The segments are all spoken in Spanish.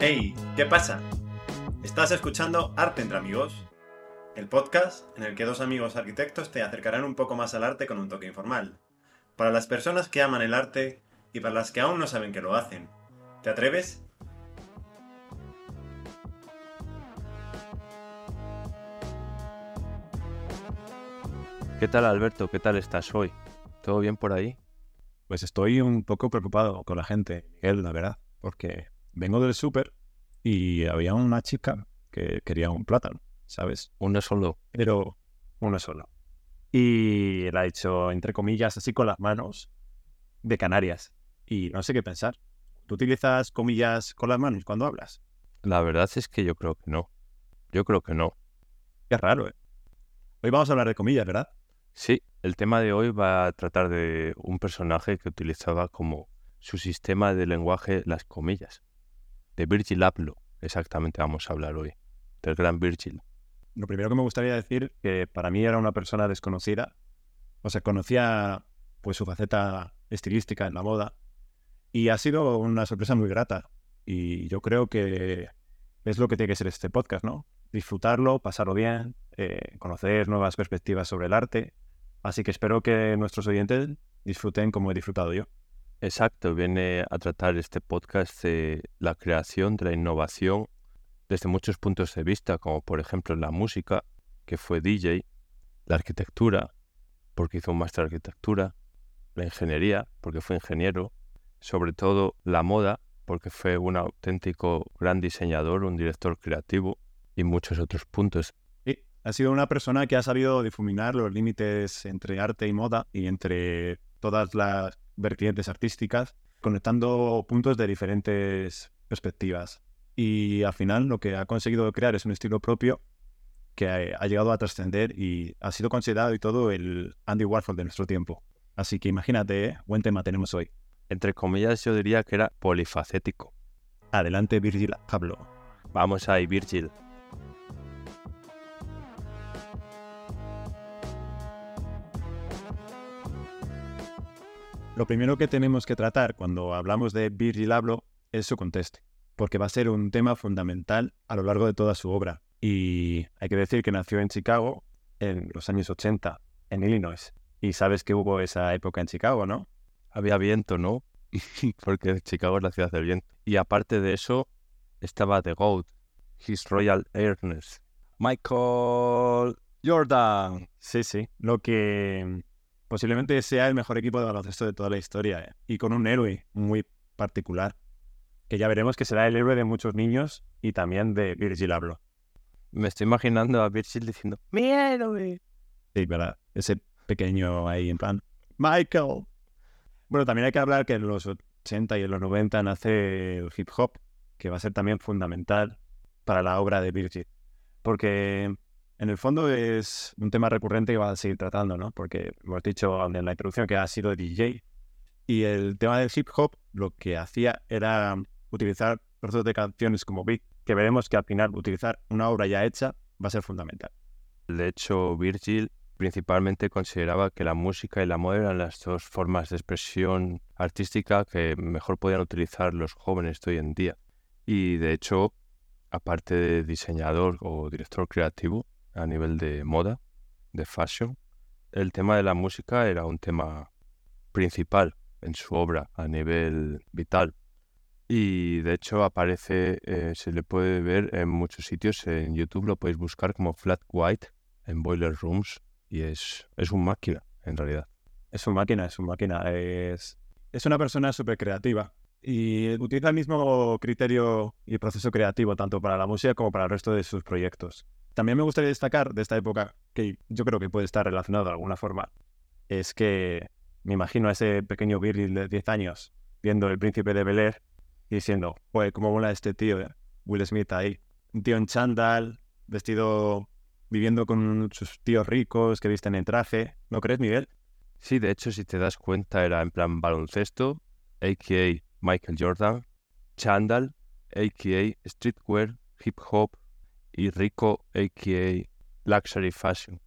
Hey, ¿qué pasa? Estás escuchando Arte entre Amigos, el podcast en el que dos amigos arquitectos te acercarán un poco más al arte con un toque informal. Para las personas que aman el arte y para las que aún no saben que lo hacen. ¿Te atreves? ¿Qué tal Alberto? ¿Qué tal estás hoy? ¿Todo bien por ahí? Pues estoy un poco preocupado con la gente, Miguel, la verdad, porque vengo del súper y había una chica que quería un plátano, ¿sabes? Uno solo. Pero uno solo. Y la ha hecho, entre comillas, así con las manos, de Canarias. Y no sé qué pensar. ¿Tú utilizas comillas con las manos cuando hablas? La verdad es que yo creo que no. Yo creo que no. Qué raro, ¿eh? Hoy vamos a hablar de comillas, ¿verdad? Sí, el tema de hoy va a tratar de un personaje que utilizaba como su sistema de lenguaje las comillas. De Virgil Abloh, exactamente vamos a hablar hoy. Del gran Virgil. Lo primero que me gustaría decir que para mí era una persona desconocida. O sea, conocía pues su faceta estilística en la moda y ha sido una sorpresa muy grata. Y yo creo que es lo que tiene que ser este podcast, ¿no? Disfrutarlo, pasarlo bien, eh, conocer nuevas perspectivas sobre el arte Así que espero que nuestros oyentes disfruten como he disfrutado yo. Exacto, viene a tratar este podcast de la creación, de la innovación, desde muchos puntos de vista, como por ejemplo la música, que fue DJ, la arquitectura, porque hizo un máster de arquitectura, la ingeniería, porque fue ingeniero, sobre todo la moda, porque fue un auténtico gran diseñador, un director creativo y muchos otros puntos. Ha sido una persona que ha sabido difuminar los límites entre arte y moda y entre todas las vertientes artísticas, conectando puntos de diferentes perspectivas. Y al final lo que ha conseguido crear es un estilo propio que ha llegado a trascender y ha sido considerado y todo el Andy Warhol de nuestro tiempo. Así que imagínate, ¿eh? buen tema tenemos hoy. Entre comillas yo diría que era polifacético. Adelante Virgil Pablo. Vamos ahí Virgil. Lo primero que tenemos que tratar cuando hablamos de Virgil Abloh es su contexto, porque va a ser un tema fundamental a lo largo de toda su obra. Y hay que decir que nació en Chicago en los años 80, en Illinois. Y sabes que hubo esa época en Chicago, ¿no? Había viento, ¿no? porque Chicago es la ciudad del viento. Y aparte de eso, estaba The Goat, His Royal Airness, Michael Jordan. Sí, sí. Lo que posiblemente sea el mejor equipo de baloncesto de toda la historia ¿eh? y con un héroe muy particular, que ya veremos que será el héroe de muchos niños y también de Virgil Abloh. Me estoy imaginando a Virgil diciendo, ¡Mi héroe! Sí, ¿verdad? Ese pequeño ahí en plan, ¡Michael! Bueno, también hay que hablar que en los 80 y en los 90 nace el hip hop, que va a ser también fundamental para la obra de Virgil. Porque en el fondo es un tema recurrente que va a seguir tratando, ¿no? Porque hemos dicho en la introducción que ha sido DJ y el tema del hip hop lo que hacía era utilizar trozos de canciones como beat, que veremos que al final utilizar una obra ya hecha va a ser fundamental. De hecho, Virgil principalmente consideraba que la música y la moda eran las dos formas de expresión artística que mejor podían utilizar los jóvenes de hoy en día. Y de hecho, aparte de diseñador o director creativo, a nivel de moda, de fashion. El tema de la música era un tema principal en su obra a nivel vital. Y de hecho aparece, eh, se le puede ver en muchos sitios, en YouTube lo podéis buscar como Flat White en Boiler Rooms y es, es un máquina en realidad. Es un máquina, es un máquina. Es, es una persona súper creativa y utiliza el mismo criterio y proceso creativo tanto para la música como para el resto de sus proyectos. También me gustaría destacar de esta época, que yo creo que puede estar relacionado de alguna forma, es que me imagino a ese pequeño Virgil de 10 años viendo El Príncipe de Bel Air y diciendo, pues, ¿cómo mola este tío, eh? Will Smith ahí? Un tío en chandal, vestido, viviendo con sus tíos ricos que visten en traje. ¿No crees, Miguel? Sí, de hecho, si te das cuenta, era en plan baloncesto, a.k.a. Michael Jordan, chandal, a.k.a. streetwear, hip hop, y rico, a.k.a. Luxury Fashion.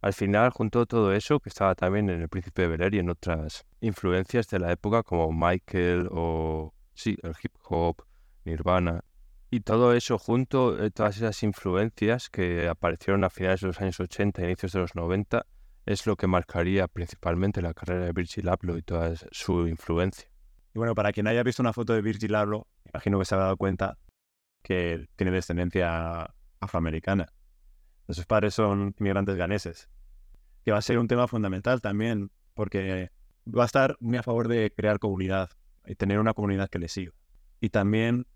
Al final juntó todo eso, que estaba también en El Príncipe de Bel y en otras influencias de la época como Michael o, sí, el hip hop, Nirvana, Y todo eso junto, eh, todas esas influencias que aparecieron a finales de los años 80, inicios de los 90, es lo que marcaría principalmente la carrera de Virgil Abloh y toda su influencia. Y bueno, para quien haya visto una foto de Virgil Abloh, imagino que se ha dado cuenta que tiene descendencia afroamericana. Sus padres son inmigrantes ganeses, que va a ser un tema fundamental también, porque va a estar muy a favor de crear comunidad y tener una comunidad que le siga. Y también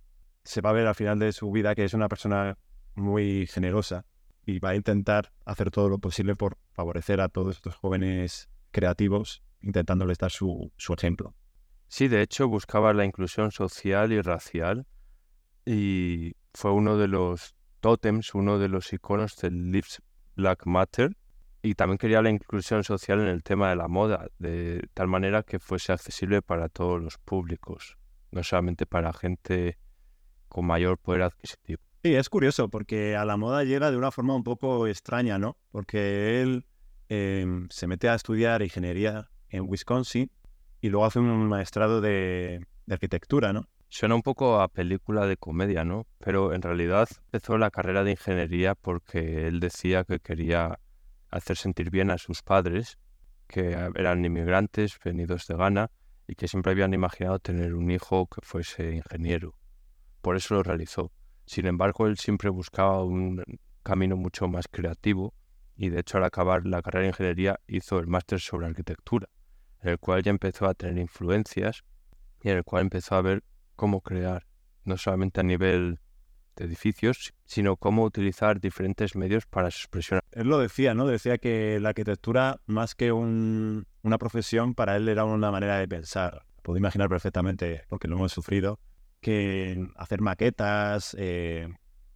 se va a ver al final de su vida que es una persona muy generosa y va a intentar hacer todo lo posible por favorecer a todos estos jóvenes creativos, intentándoles dar su, su ejemplo. Sí, de hecho buscaba la inclusión social y racial y fue uno de los tótems, uno de los iconos del Lives Black Matter y también quería la inclusión social en el tema de la moda, de tal manera que fuese accesible para todos los públicos, no solamente para gente con mayor poder adquisitivo. Sí, es curioso porque a la moda llega de una forma un poco extraña, ¿no? Porque él em, se mete a estudiar ingeniería en Wisconsin y luego hace un maestrado de, arquitectura, ¿no? Suena un poco a película de comedia, ¿no? Pero en realidad empezó la carrera de ingeniería porque él decía que quería hacer sentir bien a sus padres, que eran inmigrantes venidos de Ghana y que siempre habían imaginado tener un hijo que fuese ingeniero. Por eso lo realizó. Sin embargo, él siempre buscaba un camino mucho más creativo y de hecho al acabar la carrera de ingeniería hizo el máster sobre arquitectura en el cual ya empezó a tener influencias y en el cual empezó a ver cómo crear, no solamente a nivel de edificios, sino cómo utilizar diferentes medios para su expresión. Él lo decía, ¿no? Decía que la arquitectura, más que una profesión, para él era una manera de pensar. Puedo imaginar perfectamente, porque lo hemos sufrido, que hacer maquetas, eh,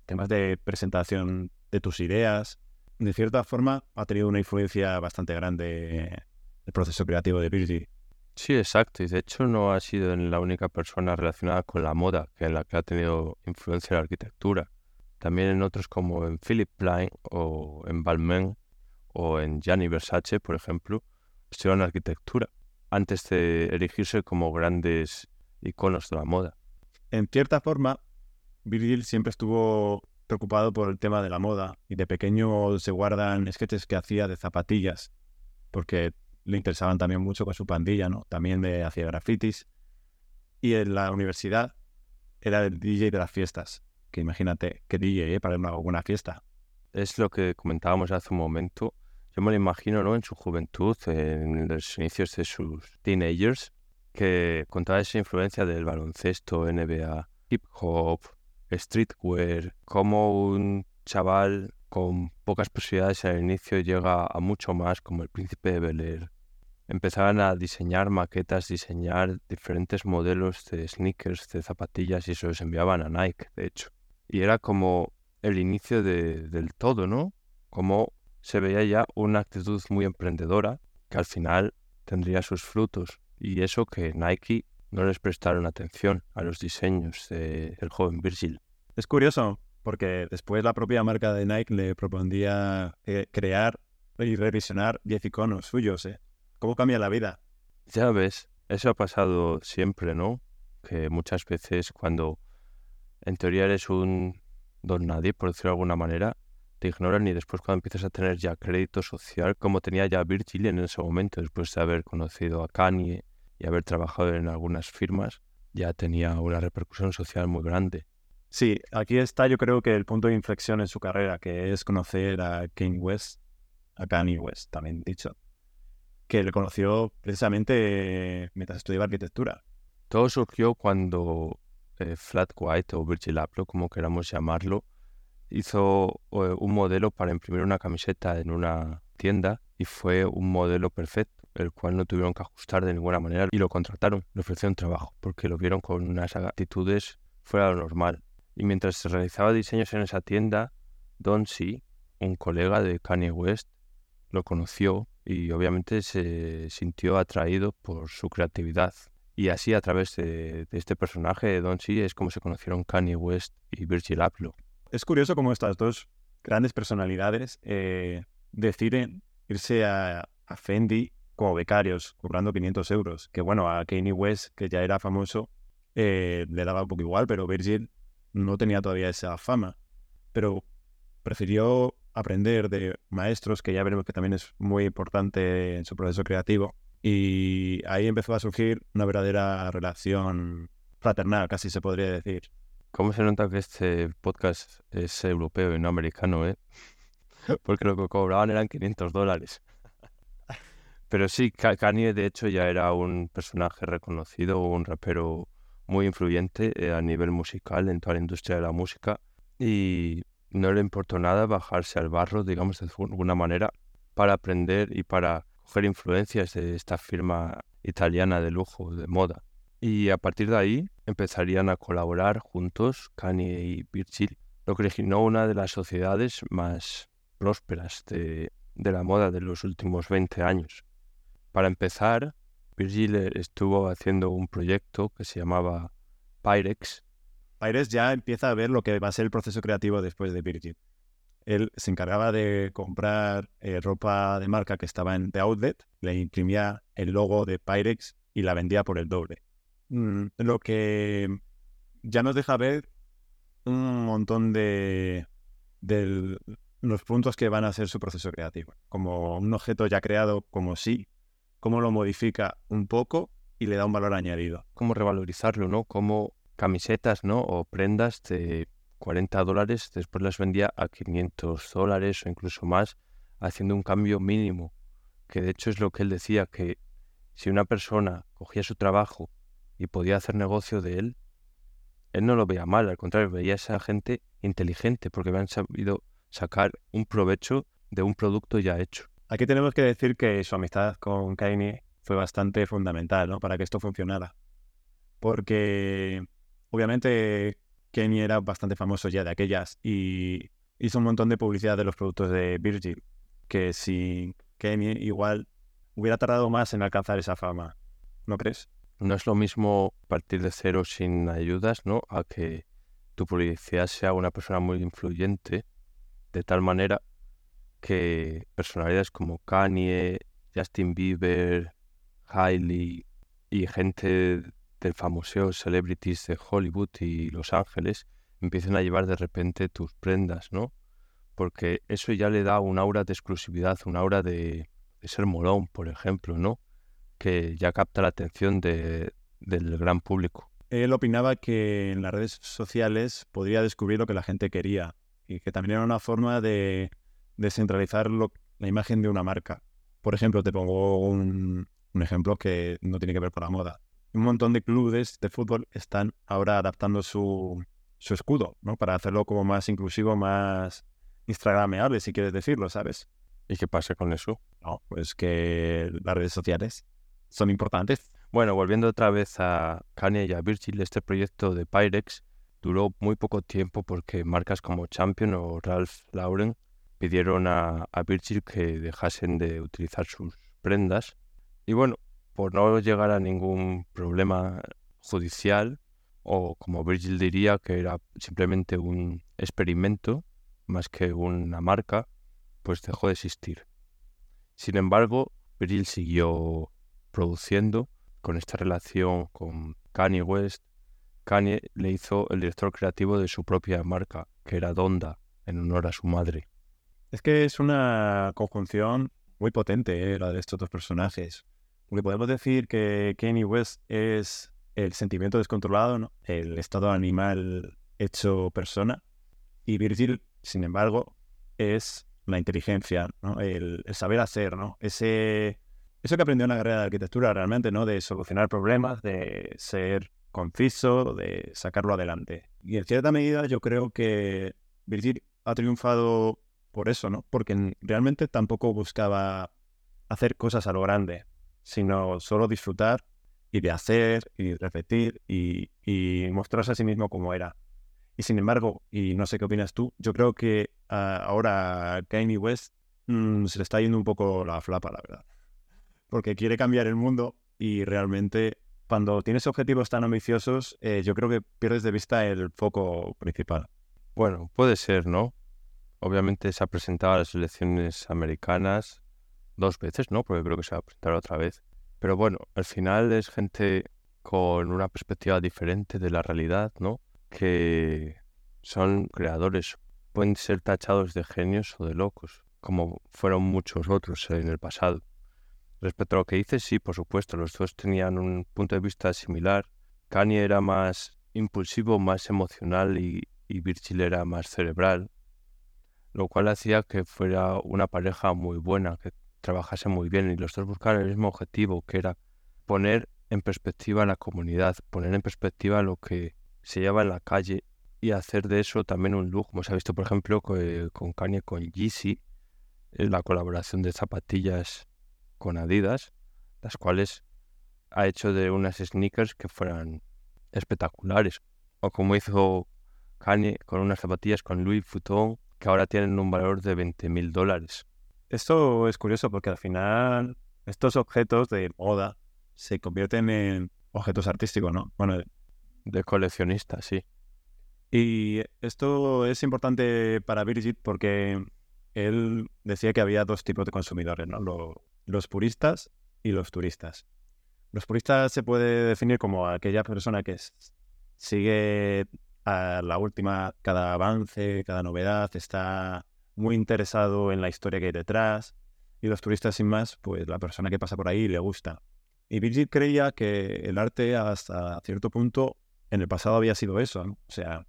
temas de presentación de tus ideas, de cierta forma ha tenido una influencia bastante grande el proceso creativo de Virgil. Sí, exacto. Y de hecho no ha sido la única persona relacionada con la moda que en la que ha tenido influencia en la arquitectura. También en otros como en Philip Plein o en Balmain o en Gianni Versace, por ejemplo, estudiaron arquitectura antes de erigirse como grandes iconos de la moda. En cierta forma, Virgil siempre estuvo preocupado por el tema de la moda y de pequeño se guardan sketches que hacía de zapatillas, porque le interesaban también mucho con su pandilla, ¿no? También me hacía grafitis. Y en la universidad era el DJ de las fiestas. Que imagínate, qué DJ, ¿eh? Para una, fiesta. Es lo que comentábamos hace un momento. Yo me lo imagino, ¿no? En su juventud, en los inicios de sus teenagers, que con toda esa influencia del baloncesto, NBA, hip hop, streetwear, como un chaval con pocas posibilidades al inicio llega a mucho más como el príncipe de Bel Air, empezaban a diseñar maquetas, diseñar diferentes modelos de sneakers, de zapatillas y se los enviaban a Nike, de hecho. Y era como el inicio de, del todo, ¿no? Como se veía ya una actitud muy emprendedora que al final tendría sus frutos. Y eso que Nike no les prestaron atención a los diseños del joven Virgil. Es curioso, porque después la propia marca de Nike le propondría eh, crear y revisionar 10 iconos suyos, ¿eh? ¿Cómo cambia la vida? Ya ves, eso ha pasado siempre, ¿no? Que muchas veces cuando en teoría eres un don nadie, por decirlo de alguna manera, te ignoran y después cuando empiezas a tener ya crédito social, como tenía ya Virgil en ese momento, después de haber conocido a Kanye y haber trabajado en algunas firmas, ya tenía una repercusión social muy grande. Sí, aquí está yo creo que el punto de inflexión en su carrera, que es conocer a Kanye West, a Kanye West, también dicho que le conoció precisamente mientras estudiaba arquitectura. Todo surgió cuando eh, Flat White o Virgil Abloh, como queramos llamarlo, hizo eh, un modelo para imprimir una camiseta en una tienda y fue un modelo perfecto, el cual no tuvieron que ajustar de ninguna manera y lo contrataron, le ofrecieron trabajo, porque lo vieron con unas actitudes fuera de lo normal. Y mientras se realizaba diseños en esa tienda, Don C, un colega de Kanye West, lo conoció y obviamente se sintió atraído por su creatividad. Y así a través de, este personaje de Don C es como se conocieron Kanye West y Virgil Abloh. Es curioso cómo estas dos grandes personalidades eh, deciden irse a, Fendi como becarios, cobrando 500 euros. Que bueno, a Kanye West, que ya era famoso, eh, le daba un poco igual, pero Virgil no tenía todavía esa fama, pero prefirió aprender de maestros, que ya veremos que también es muy importante en su proceso creativo, y ahí empezó a surgir una verdadera relación fraternal, casi se podría decir. ¿Cómo se nota que este podcast es europeo y no americano, eh? Porque lo que cobraban eran 500 dólares. Pero sí, Kanye de hecho ya era un personaje reconocido, un rapero muy influyente eh, a nivel musical en toda la industria de la música y no le importó nada bajarse al barro, digamos de alguna manera, para aprender y para coger influencias de esta firma italiana de lujo, de moda. Y a partir de ahí empezarían a colaborar juntos Kanye y Virgil, lo que originó una de las sociedades más prósperas de, de la moda de los últimos 20 años. Para empezar, Virgil estuvo haciendo un proyecto que se llamaba Pyrex. Pyrex ya empieza a ver lo que va a ser el proceso creativo después de Virgil. Él se encargaba de comprar eh, ropa de marca que estaba en The Outlet, le imprimía el logo de Pyrex y la vendía por el doble. Mm, lo que ya nos deja ver un montón de, de los puntos que van a ser su proceso creativo. Como un objeto ya creado como sí, cómo lo modifica un poco y le da un valor añadido. Cómo revalorizarlo, ¿no? Como camisetas, ¿no? O prendas de 40 dólares, después las vendía a 500 dólares o incluso más, haciendo un cambio mínimo. Que de hecho es lo que él decía, que si una persona cogía su trabajo y podía hacer negocio de él, él no lo veía mal, al contrario, veía a esa gente inteligente porque habían sabido sacar un provecho de un producto ya hecho. Aquí tenemos que decir que su amistad con Kanye fue bastante fundamental ¿no? para que esto funcionara. Porque obviamente Kanye era bastante famoso ya de aquellas y hizo un montón de publicidad de los productos de Virgil, que si Kanye igual hubiera tardado más en alcanzar esa fama, ¿no crees? No es lo mismo partir de cero sin ayudas, ¿no? A que tu publicidad sea una persona muy influyente, de tal manera que personalidades como Kanye, Justin Bieber, Hailey y gente del famoso celebrities de Hollywood y Los Ángeles empiecen a llevar de repente tus prendas, ¿no? Porque eso ya le da un aura de exclusividad, un aura de, ser molón, por ejemplo, ¿no? que ya capta la atención de, del gran público. Él opinaba que en las redes sociales podría descubrir lo que la gente quería y que también era una forma de descentralizar la imagen de una marca. Por ejemplo, te pongo un, ejemplo que no tiene que ver con la moda. Un montón de clubes de fútbol están ahora adaptando su, su escudo, ¿no? Para hacerlo como más inclusivo, más instagrameable, si quieres decirlo, ¿sabes? ¿Y qué pasa con eso? No, pues que las redes sociales son importantes. Bueno, volviendo otra vez a Kanye y a Virgil, este proyecto de Pyrex duró muy poco tiempo porque marcas como Champion o Ralph Lauren pidieron a, a Virgil que dejasen de utilizar sus prendas. Y bueno, por no llegar a ningún problema judicial, o como Virgil diría que era simplemente un experimento más que una marca, pues dejó de existir. Sin embargo, Virgil siguió produciendo con esta relación con Kanye West. Kanye le hizo el director creativo de su propia marca, que era Donda, en honor a su madre. Es que es una conjunción muy potente eh, la de estos dos personajes. Podemos decir que Kanye West es el sentimiento descontrolado, el estado animal hecho persona. Y Virgil, sin embargo, es la inteligencia, el, el, saber hacer, ¿no? ese eso que aprendió en la carrera de arquitectura realmente, ¿no? De solucionar problemas, de ser conciso, de sacarlo adelante. Y en cierta medida yo creo que Virgil ha triunfado por eso, ¿no? Porque realmente tampoco buscaba hacer cosas a lo grande, sino solo disfrutar y de hacer y repetir y, mostrarse a sí mismo como era. Y sin embargo, y no sé qué opinas tú, yo creo que ah, ahora Kanye West mm, se le está yendo un poco la flapa, la verdad porque quiere cambiar el mundo y realmente cuando tienes objetivos tan ambiciosos, eh, yo creo que pierdes de vista el foco principal. Bueno, puede ser, ¿no? Obviamente se ha presentado a las elecciones americanas dos veces, ¿no? Porque creo que se va a presentar otra vez. Pero bueno, al final es gente con una perspectiva diferente de la realidad, ¿no? que son creadores, pueden ser tachados de genios o de locos, como fueron muchos otros en el pasado. Respecto a lo que dices, sí, por supuesto, los dos tenían un punto de vista similar. Kanye era más impulsivo, más emocional y, y Virgil era más cerebral, lo cual hacía que fuera una pareja muy buena, que trabajase muy bien y los dos buscaban el mismo objetivo, que era poner en perspectiva la comunidad, poner en perspectiva lo que se lleva en la calle y hacer de eso también un look, como se ha visto por ejemplo con Kanye con Yeezy, la colaboración de zapatillas con Adidas, las cuales ha hecho de unas sneakers que fueran espectaculares. O como hizo Kanye con unas zapatillas con Louis Vuitton que ahora tienen un valor de 20 mil dólares. Esto es curioso porque al final estos objetos de moda se convierten en objetos artísticos, ¿no? Bueno, de coleccionista, sí. Y esto es importante para Virgil porque él decía que había dos tipos de consumidores, ¿no? los puristas y los turistas. Los puristas se puede definir como aquella persona que sigue a la última, cada avance, cada novedad, está muy interesado en la historia que hay detrás. Y los turistas, sin más, pues la persona que pasa por ahí le gusta. Y Virgil creía que el arte hasta cierto punto en el pasado había sido eso. O sea,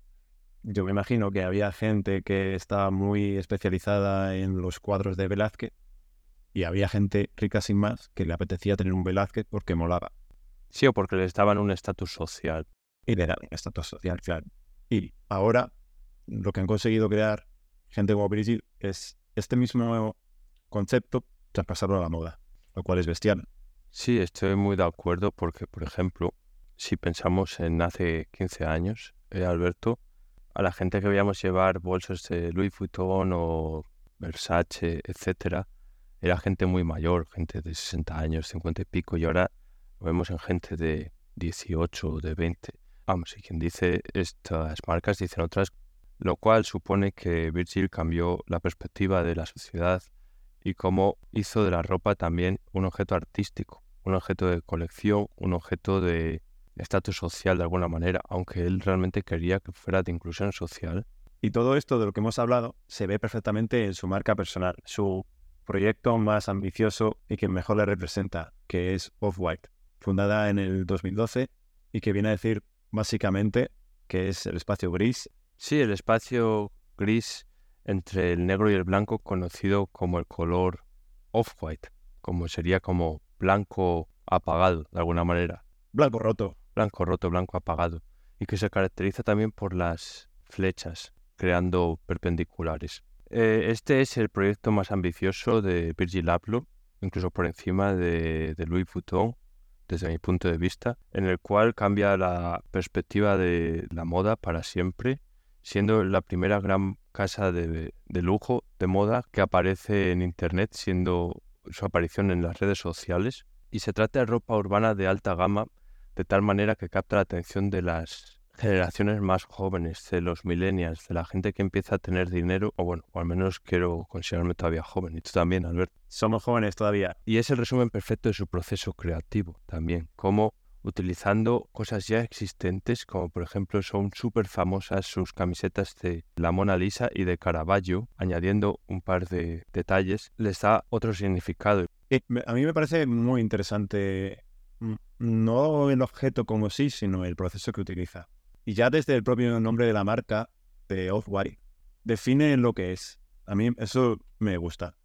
yo me imagino que había gente que estaba muy especializada en los cuadros de Velázquez y había gente rica sin más que le apetecía tener un Velázquez porque molaba. Sí, o porque les daban un estatus social. Y le daban un estatus social, claro. Y ahora lo que han conseguido crear gente como Virgil es este mismo concepto traspasarlo a la moda, lo cual es bestial. Sí, estoy muy de acuerdo porque, por ejemplo, si pensamos en hace 15 años, eh, Alberto, a la gente que veíamos llevar bolsos de Louis Vuitton o Versace, etcétera, era gente muy mayor, gente de 60 años, 50 y pico, y ahora lo vemos en gente de 18 o de 20. Vamos, y quien dice estas marcas dicen otras, lo cual supone que Virgil cambió la perspectiva de la sociedad y cómo hizo de la ropa también un objeto artístico, un objeto de colección, un objeto de estatus social de alguna manera, aunque él realmente quería que fuera de inclusión social. Y todo esto de lo que hemos hablado se ve perfectamente en su marca personal, su proyecto más ambicioso y que mejor le representa, que es Off-White, fundada en el 2012 y que viene a decir básicamente que es el espacio gris. Sí, el espacio gris entre el negro y el blanco conocido como el color off-white, como sería como blanco apagado de alguna manera. Blanco roto. Blanco roto, blanco apagado. Y que se caracteriza también por las flechas, creando perpendiculares. Eh, este es el proyecto más ambicioso de Virgil Abloh, incluso por encima de, de Louis Vuitton, desde mi punto de vista, en el cual cambia la perspectiva de la moda para siempre, siendo la primera gran casa de, lujo de moda que aparece en Internet, siendo su aparición en las redes sociales. Y se trata de ropa urbana de alta gama, de tal manera que capta la atención de las generaciones más jóvenes, de los millennials, de la gente que empieza a tener dinero, o bueno, o al menos quiero considerarme todavía joven, y tú también, Albert. Somos jóvenes todavía. Y es el resumen perfecto de su proceso creativo también, como utilizando cosas ya existentes, como por ejemplo son súper famosas sus camisetas de la Mona Lisa y de Caravaggio, añadiendo un par de detalles, les da otro significado. A mí me parece muy interesante mm, no el objeto como sí, sino el proceso que utiliza. Y ya desde el propio nombre de la marca, de Off-White, define lo que es. A mí eso me gusta.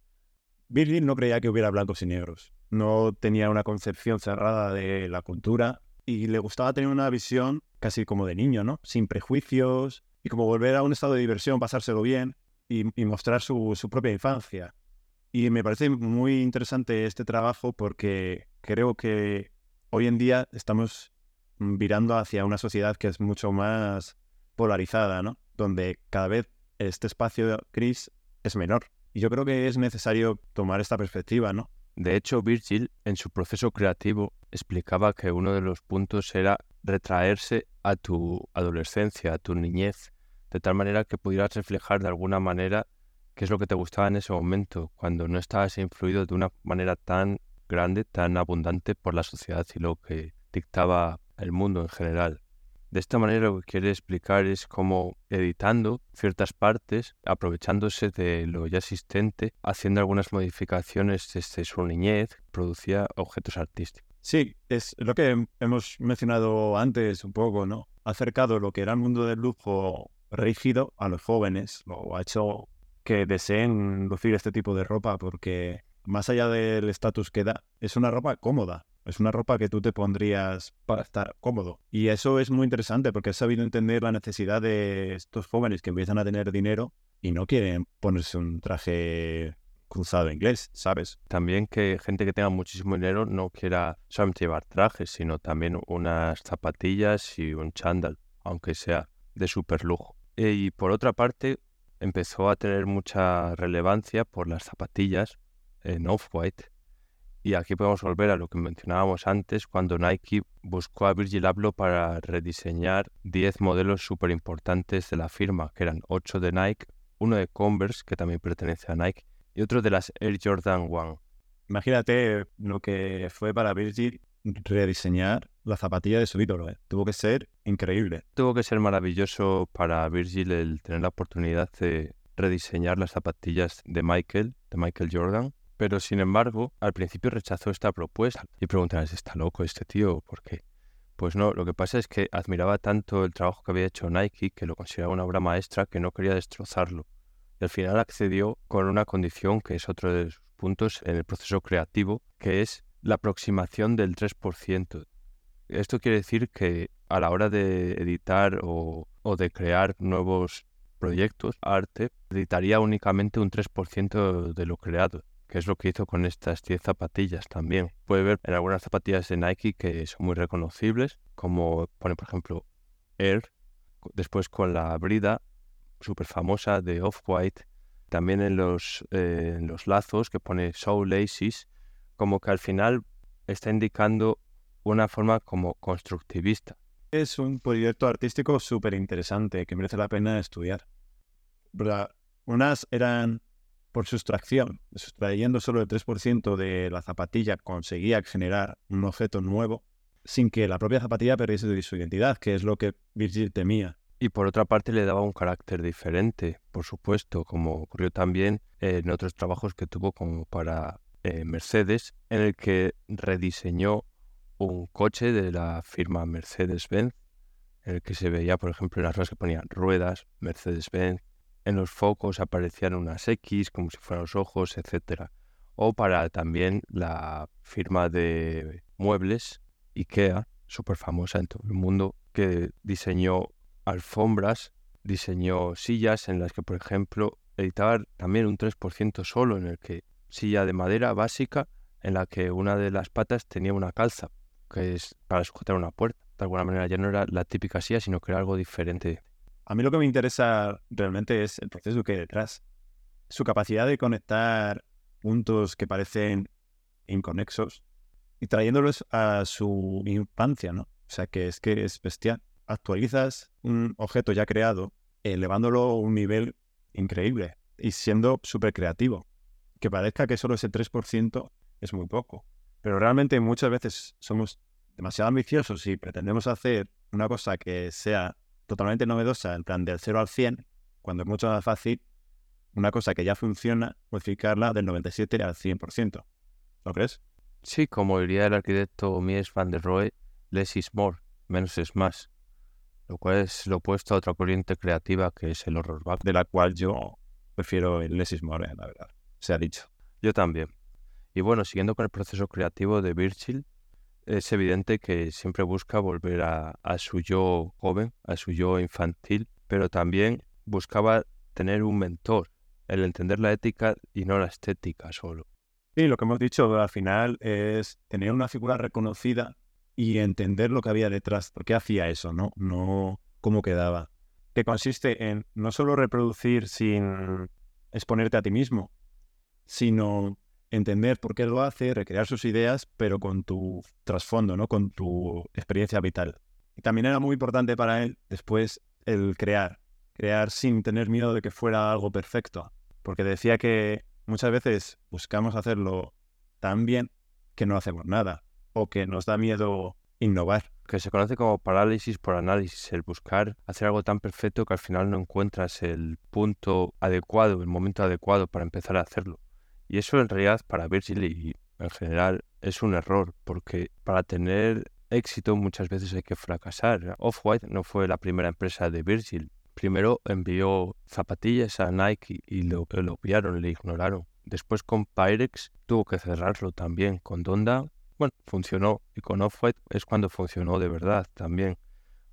Virgil no creía que hubiera blancos y negros. No tenía una concepción cerrada de la cultura y le gustaba tener una visión casi como de niño, ¿no? Sin prejuicios y como volver a un estado de diversión, pasárselo bien y, mostrar su, propia infancia. Y me parece muy interesante este trabajo porque creo que hoy en día estamos virando hacia una sociedad que es mucho más polarizada, ¿no? Donde cada vez este espacio gris es menor. Y yo creo que es necesario tomar esta perspectiva, ¿no? De hecho, Virgil, en su proceso creativo, explicaba que uno de los puntos era retraerse a tu adolescencia, a tu niñez, de tal manera que pudieras reflejar de alguna manera qué es lo que te gustaba en ese momento, cuando no estabas influido de una manera tan grande, tan abundante por la sociedad y lo que dictaba el mundo en general. De esta manera lo que quiere explicar es cómo editando ciertas partes, aprovechándose de lo ya existente, haciendo algunas modificaciones desde su niñez, producía objetos artísticos. Sí, es lo que hemos mencionado antes un poco, ¿no? Ha acercado lo que era el mundo del lujo rígido a los jóvenes, lo ha hecho que deseen lucir este tipo de ropa porque más allá del estatus que da, es una ropa cómoda. Es una ropa que tú te pondrías para estar cómodo. Y eso es muy interesante porque has sabido entender la necesidad de estos jóvenes que empiezan a tener dinero y no quieren ponerse un traje cruzado inglés, ¿sabes? También que gente que tenga muchísimo dinero no quiera solamente llevar trajes, sino también unas zapatillas y un chándal, aunque sea de super lujo. Y por otra parte, empezó a tener mucha relevancia por las zapatillas en Off-White. Y aquí podemos volver a lo que mencionábamos antes, cuando Nike buscó a Virgil Abloh para rediseñar 10 modelos súper importantes de la firma, que eran 8 de Nike, uno de Converse, que también pertenece a Nike, y otro de las Air Jordan 1. Imagínate lo que fue para Virgil rediseñar la zapatilla de su ídolo. ¿eh? Tuvo que ser increíble. Tuvo que ser maravilloso para Virgil el tener la oportunidad de rediseñar las zapatillas de Michael, de Michael Jordan. Pero sin embargo, al principio rechazó esta propuesta. Y preguntarás, ¿está loco este tío? ¿Por qué? Pues no, lo que pasa es que admiraba tanto el trabajo que había hecho Nike que lo consideraba una obra maestra que no quería destrozarlo. Y al final accedió con una condición que es otro de sus puntos en el proceso creativo, que es la aproximación del 3%. Esto quiere decir que a la hora de editar o, de crear nuevos proyectos, arte, editaría únicamente un 3% de lo creado, es lo que hizo con estas 10 zapatillas también. Puede ver en algunas zapatillas de Nike que son muy reconocibles, como pone por ejemplo Air, después con la brida súper famosa de Off-White, también en los, eh, en los lazos que pone So Laces, como que al final está indicando una forma como constructivista. Es un proyecto artístico súper interesante que merece la pena estudiar. Unas eran por sustracción, sustrayendo solo el 3% de la zapatilla conseguía generar un objeto nuevo sin que la propia zapatilla perdiese su identidad, que es lo que Virgil temía. Y por otra parte le daba un carácter diferente, por supuesto, como ocurrió también en otros trabajos que tuvo como para eh, Mercedes, en el que rediseñó un coche de la firma Mercedes-Benz, en el que se veía, por ejemplo, en las ruedas que ponían ruedas, Mercedes-Benz, en los focos aparecían unas X como si fueran los ojos, etc. O para también la firma de muebles IKEA, súper famosa en todo el mundo, que diseñó alfombras, diseñó sillas en las que, por ejemplo, editaba también un 3% solo, en el que silla de madera básica en la que una de las patas tenía una calza que es para sujetar una puerta. De alguna manera ya no era la típica silla, sino que era algo diferente. A mí lo que me interesa realmente es el proceso que hay detrás. Su capacidad de conectar puntos que parecen inconexos y trayéndolos a su infancia, ¿no? O sea, que es que es bestial. Actualizas un objeto ya creado, elevándolo a un nivel increíble y siendo súper creativo. Que parezca que solo ese 3% es muy poco. Pero realmente muchas veces somos demasiado ambiciosos y pretendemos hacer una cosa que sea totalmente novedosa, en plan del 0 al 100, cuando es mucho más fácil una cosa que ya funciona, modificarla del 97 al 100%. ¿Lo crees? Sí, como diría el arquitecto Mies van der Rohe, less is more, menos es más. Lo cual es lo opuesto a otra corriente creativa que es el horror back, de la cual yo prefiero el less is more, la verdad. Se ha dicho. Yo también. Y bueno, siguiendo con el proceso creativo de Virgil, es evidente que siempre busca volver a, su yo joven, a su yo infantil, pero también buscaba tener un mentor, el entender la ética y no la estética solo. Sí, lo que hemos dicho al final es tener una figura reconocida y entender lo que había detrás, por qué hacía eso, ¿no? No cómo quedaba. Que consiste en no solo reproducir sin exponerte a ti mismo, sino entender por qué lo hace, recrear sus ideas, pero con tu trasfondo, ¿no? Con tu experiencia vital. Y también era muy importante para él después el crear, crear sin tener miedo de que fuera algo perfecto, porque decía que muchas veces buscamos hacerlo tan bien que no hacemos nada, o que nos da miedo innovar. Que se conoce como parálisis por análisis, el buscar hacer algo tan perfecto que al final no encuentras el punto adecuado, el momento adecuado para empezar a hacerlo. Y eso en realidad para Virgil y en general es un error, porque para tener éxito muchas veces hay que fracasar. Off-White no fue la primera empresa de Virgil. Primero envió zapatillas a Nike y lo, lo obviaron, le ignoraron. Después con Pyrex tuvo que cerrarlo también. Con Donda, bueno, funcionó. Y con Off-White es cuando funcionó de verdad también.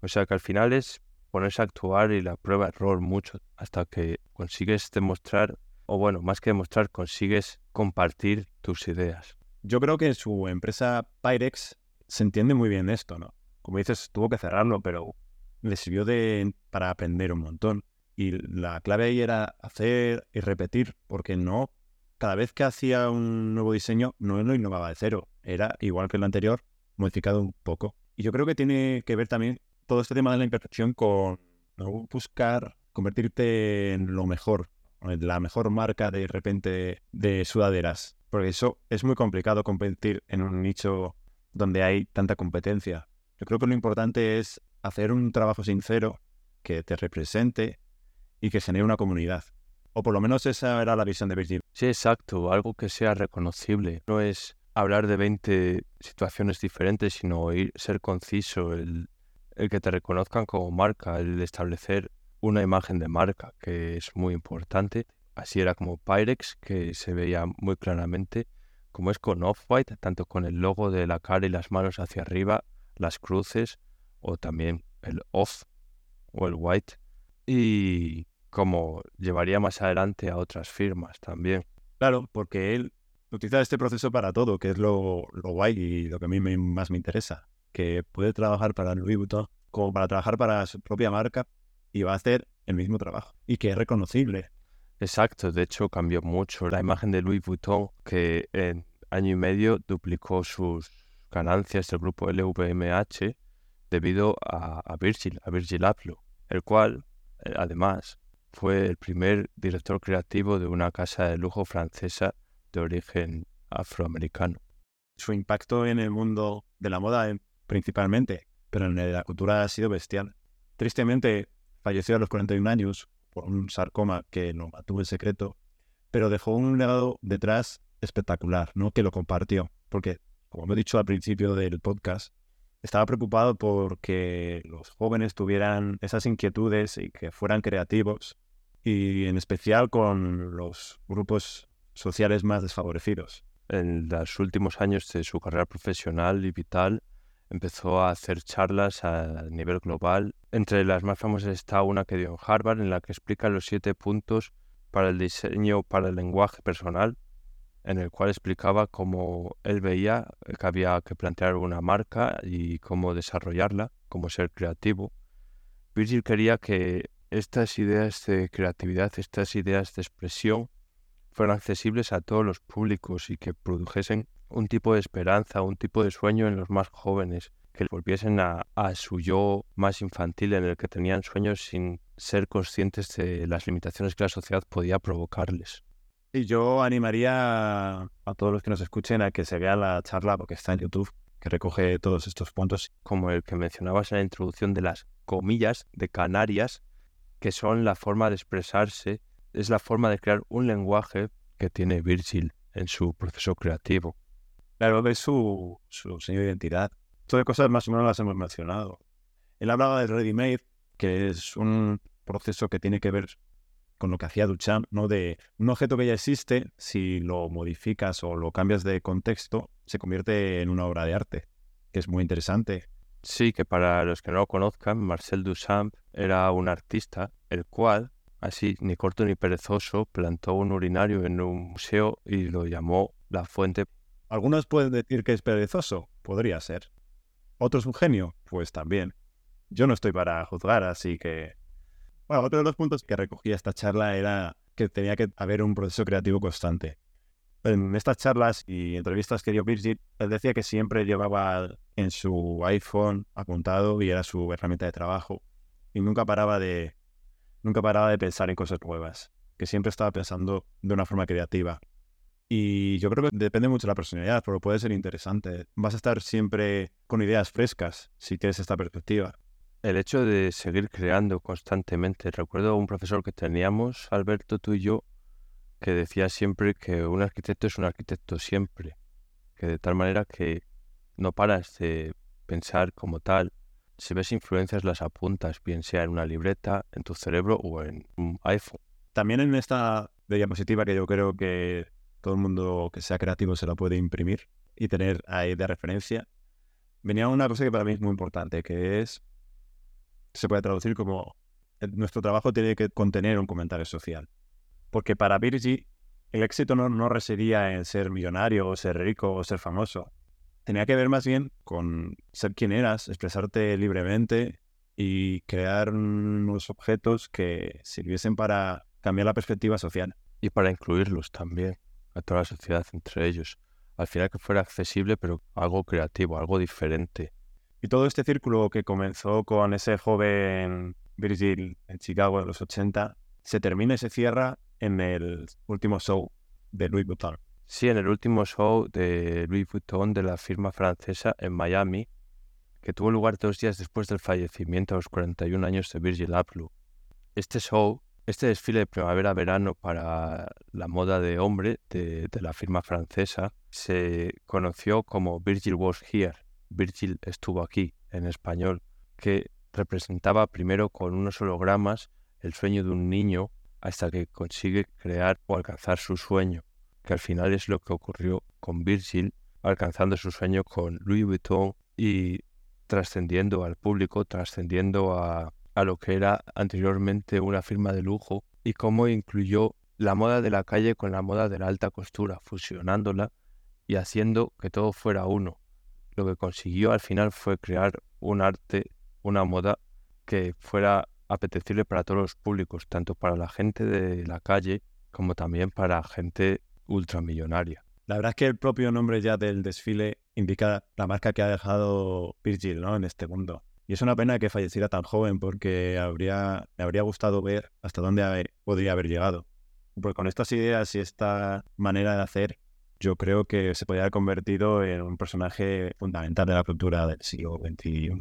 O sea que al final es ponerse a actuar y la prueba error mucho hasta que consigues demostrar, o bueno, más que demostrar, consigues compartir tus ideas. Yo creo que su empresa Pyrex se entiende muy bien esto, ¿no? Como dices, tuvo que cerrarlo, pero le sirvió de, para aprender un montón. Y la clave ahí era hacer y repetir, porque no, cada vez que hacía un nuevo diseño, no lo innovaba de cero. Era igual que el anterior, modificado un poco. Y yo creo que tiene que ver también todo este tema de la imperfección con buscar convertirte en lo mejor, en la mejor marca de repente de sudaderas. Porque eso es muy complicado competir en un nicho donde hay tanta competencia. Yo creo que lo importante es hacer un trabajo sincero que te represente y que genere una comunidad. O por lo menos esa era la visión de Virgil. Sí, exacto, algo que sea reconocible. No es hablar de 20 situaciones diferentes, sino ser conciso, el, el que te reconozcan como marca, el establecer una imagen de marca, que es muy importante. Así era como Pyrex, que se veía muy claramente como es con Off-White, tanto con el logo de la cara y las manos hacia arriba, las cruces, o también el Off o el White, y como llevaría más adelante a otras firmas también. Claro, porque él utiliza este proceso para todo, que es lo, lo guay y lo que a mí más me interesa, que puede trabajar para Louis Vuitton como para trabajar para su propia marca y va a hacer el mismo trabajo y que es reconocible. Exacto, de hecho cambió mucho la imagen de Louis Vuitton, que en año y medio duplicó sus ganancias del grupo LVMH debido a, Virgil, a Virgil Abloh, el cual, eh, además, fue el primer director creativo de una casa de lujo francesa de origen afroamericano. Su impacto en el mundo de la moda eh, principalmente, pero en la cultura ha sido bestial. Tristemente, falleció a los 41 años por un sarcoma que no mantuvo en secreto, pero dejó un legado detrás espectacular, ¿no? Que lo compartió, porque, como he dicho al principio del podcast, estaba preocupado por que los jóvenes tuvieran esas inquietudes y que fueran creativos, y en especial con los grupos sociales más desfavorecidos. En los últimos años de su carrera profesional y vital, empezó a hacer charlas a nivel global. Entre las más famosas está una que dio en Harvard, en la que explica los siete puntos para el diseño para el lenguaje personal, en el cual explicaba cómo él veía que había que plantear una marca y cómo desarrollarla, cómo ser creativo. Virgil quería que estas ideas de creatividad, estas ideas de expresión, fueran accesibles a todos los públicos y que produjesen un tipo de esperanza, un tipo de sueño en los más jóvenes, que volviesen a, su yo más infantil en el que tenían sueños sin ser conscientes de las limitaciones que la sociedad podía provocarles. Y yo animaría a todos los que nos escuchen a que se vean la charla porque está en YouTube, que recoge todos estos puntos. Como el que mencionabas en la introducción de las comillas de Canarias, que son la forma de expresarse, es la forma de crear un lenguaje que tiene Virgil en su proceso creativo. Claro, es su, su de identidad. Todas cosas más o menos las hemos mencionado. Él hablaba del ready-made, que es un proceso que tiene que ver con lo que hacía Duchamp, ¿no? De un objeto que ya existe, si lo modificas o lo cambias de contexto, se convierte en una obra de arte, que es muy interesante. Sí, que para los que no lo conozcan, Marcel Duchamp era un artista, el cual, así ni corto ni perezoso, plantó un urinario en un museo y lo llamó La Fuente algunos pueden decir que es perezoso, podría ser. ¿Otros un genio? Pues también. Yo no estoy para juzgar, así que... Bueno, otro de los puntos que recogía esta charla era que tenía que haber un proceso creativo constante. En estas charlas y entrevistas que dio Virgil, él decía que siempre llevaba en su iPhone apuntado y era su herramienta de trabajo. Y nunca paraba de, nunca paraba de pensar en cosas nuevas. Que siempre estaba pensando de una forma creativa. Y yo creo que depende mucho de la personalidad, pero puede ser interesante. Vas a estar siempre con ideas frescas si tienes esta perspectiva. El hecho de seguir creando constantemente. Recuerdo un profesor que teníamos, Alberto, tú y yo, que decía siempre que un arquitecto es un arquitecto siempre. Que de tal manera que no paras de pensar como tal. Si ves influencias las apuntas, bien sea en una libreta, en tu cerebro o en un iPhone. También en esta diapositiva que yo creo que todo el mundo que sea creativo se la puede imprimir y tener ahí de referencia, venía una cosa que para mí es muy importante, que es, se puede traducir como, nuestro trabajo tiene que contener un comentario social. Porque para Virgi, el éxito no, no residía en ser millonario o ser rico o ser famoso. Tenía que ver más bien con ser quien eras, expresarte libremente y crear unos objetos que sirviesen para cambiar la perspectiva social. Y para incluirlos también a toda la sociedad entre ellos. Al final que fuera accesible, pero algo creativo, algo diferente. Y todo este círculo que comenzó con ese joven Virgil en Chicago de los 80, se termina y se cierra en el último show de Louis Vuitton. Sí, en el último show de Louis Vuitton de la firma francesa en Miami, que tuvo lugar dos días después del fallecimiento a los 41 años de Virgil Abloh. Este show este desfile de primavera-verano para la moda de hombre de, la firma francesa se conoció como Virgil Was Here, Virgil estuvo aquí en español, que representaba primero con unos hologramas el sueño de un niño hasta que consigue crear o alcanzar su sueño, que al final es lo que ocurrió con Virgil, alcanzando su sueño con Louis Vuitton y trascendiendo al público, trascendiendo a, a lo que era anteriormente una firma de lujo y cómo incluyó la moda de la calle con la moda de la alta costura, fusionándola y haciendo que todo fuera uno. Lo que consiguió al final fue crear un arte, una moda que fuera apetecible para todos los públicos, tanto para la gente de la calle como también para gente ultramillonaria. La verdad es que el propio nombre ya del desfile indica la marca que ha dejado Virgil ¿no? en este mundo. Y es una pena que falleciera tan joven porque habría, me habría gustado ver hasta dónde podría haber llegado. Porque con estas ideas y esta manera de hacer, yo creo que se podría haber convertido en un personaje fundamental de la cultura del siglo XXI.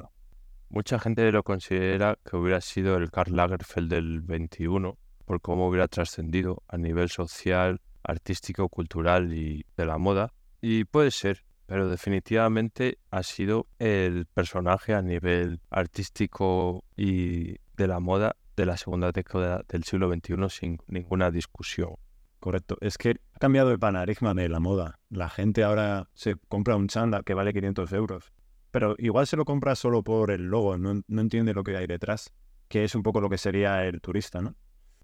Mucha gente lo considera que hubiera sido el Karl Lagerfeld del XXI por cómo hubiera trascendido a nivel social, artístico, cultural y de la moda. Y puede ser, pero definitivamente ha sido el personaje a nivel artístico y de la moda de la segunda década del siglo XXI sin ninguna discusión. Correcto. Es que ha cambiado el paradigma de la moda. La gente ahora se compra un chándal que vale 500 euros. Pero igual se lo compra solo por el logo, no, no entiende lo que hay detrás, que es un poco lo que sería el turista, ¿no?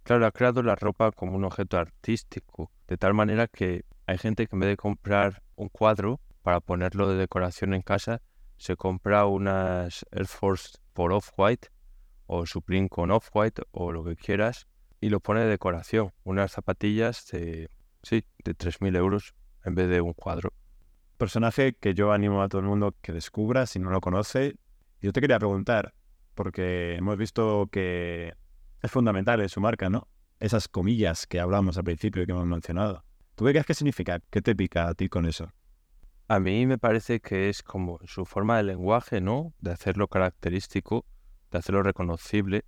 Claro, ha creado la ropa como un objeto artístico, de tal manera que hay gente que en vez de comprar un cuadro, para ponerlo de decoración en casa, se compra unas Air Force por Off-White o Supreme con Off-White o lo que quieras y lo pone de decoración. Unas zapatillas de, sí, de 3.000 euros en vez de un cuadro. Personaje que yo animo a todo el mundo que descubra si no lo conoce. Yo te quería preguntar, porque hemos visto que es fundamental en su marca, ¿no? Esas comillas que hablamos al principio y que hemos mencionado. ¿Tú qué crees que significa? ¿Qué te pica a ti con eso? A mí me parece que es como su forma de lenguaje, ¿no? De hacerlo característico, de hacerlo reconocible,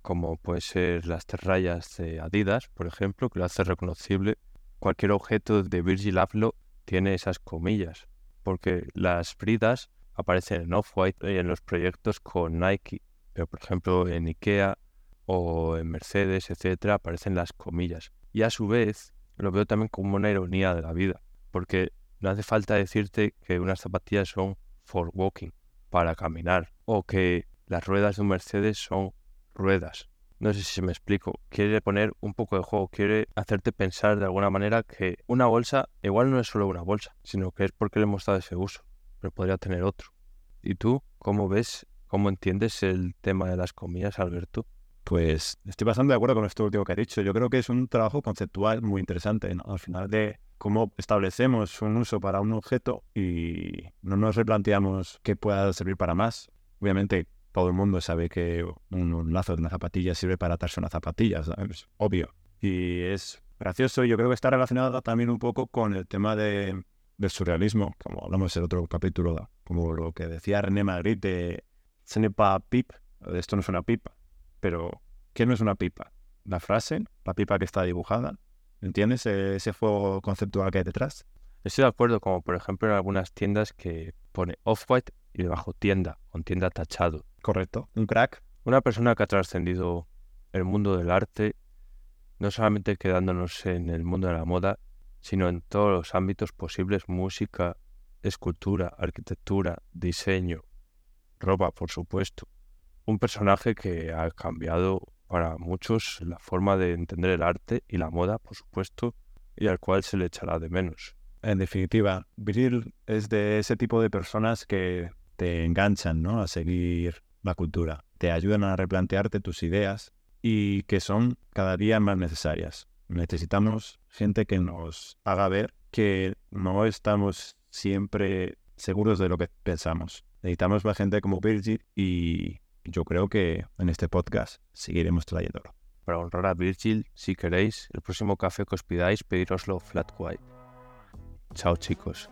como puede ser las rayas de Adidas, por ejemplo, que lo hace reconocible. Cualquier objeto de Virgil Abloh tiene esas comillas, porque las bridas aparecen en Off-White y en los proyectos con Nike, pero por ejemplo en IKEA o en Mercedes, etcétera, aparecen las comillas. Y a su vez lo veo también como una ironía de la vida, porque no hace falta decirte que unas zapatillas son for walking, para caminar, o que las ruedas de un Mercedes son ruedas. No sé si me explico. Quiere poner un poco de juego, quiere hacerte pensar de alguna manera que una bolsa igual no es solo una bolsa, sino que es porque le hemos dado ese uso, pero podría tener otro. ¿Y tú cómo ves, cómo entiendes el tema de las comillas, Alberto? Pues estoy bastante de acuerdo con esto último que has dicho. Yo creo que es un trabajo conceptual muy interesante. Al final de cómo establecemos un uso para un objeto y no nos replanteamos que pueda servir para más. Obviamente, todo el mundo sabe que un, lazo de una zapatilla sirve para atarse una zapatilla, es obvio. Y es gracioso y yo creo que está relacionado también un poco con el tema de, del surrealismo, como hablamos en el otro capítulo, como lo que decía René Magritte ce n'est pipe, esto no es una pipa, pero ¿qué no es una pipa? La frase, la pipa que está dibujada, ¿entiendes ese fuego conceptual que hay detrás? Estoy de acuerdo, como por ejemplo en algunas tiendas que pone off-white y debajo tienda, con tienda tachado. Correcto, un crack. Una persona que ha trascendido el mundo del arte, no solamente quedándonos en el mundo de la moda, sino en todos los ámbitos posibles, música, escultura, arquitectura, diseño, ropa, por supuesto. Un personaje que ha cambiado para muchos la forma de entender el arte y la moda, por supuesto, y al cual se le echará de menos. En definitiva, Viril es de ese tipo de personas que te enganchan ¿no? a seguir la cultura, te ayudan a replantearte tus ideas y que son cada día más necesarias. Necesitamos gente que nos haga ver que no estamos siempre seguros de lo que pensamos. Necesitamos más gente como Virgil y yo creo que en este podcast seguiremos trayéndolo. Para honrar a Virgil, si queréis, el próximo café que os pidáis, pedíroslo flat white. Chao chicos.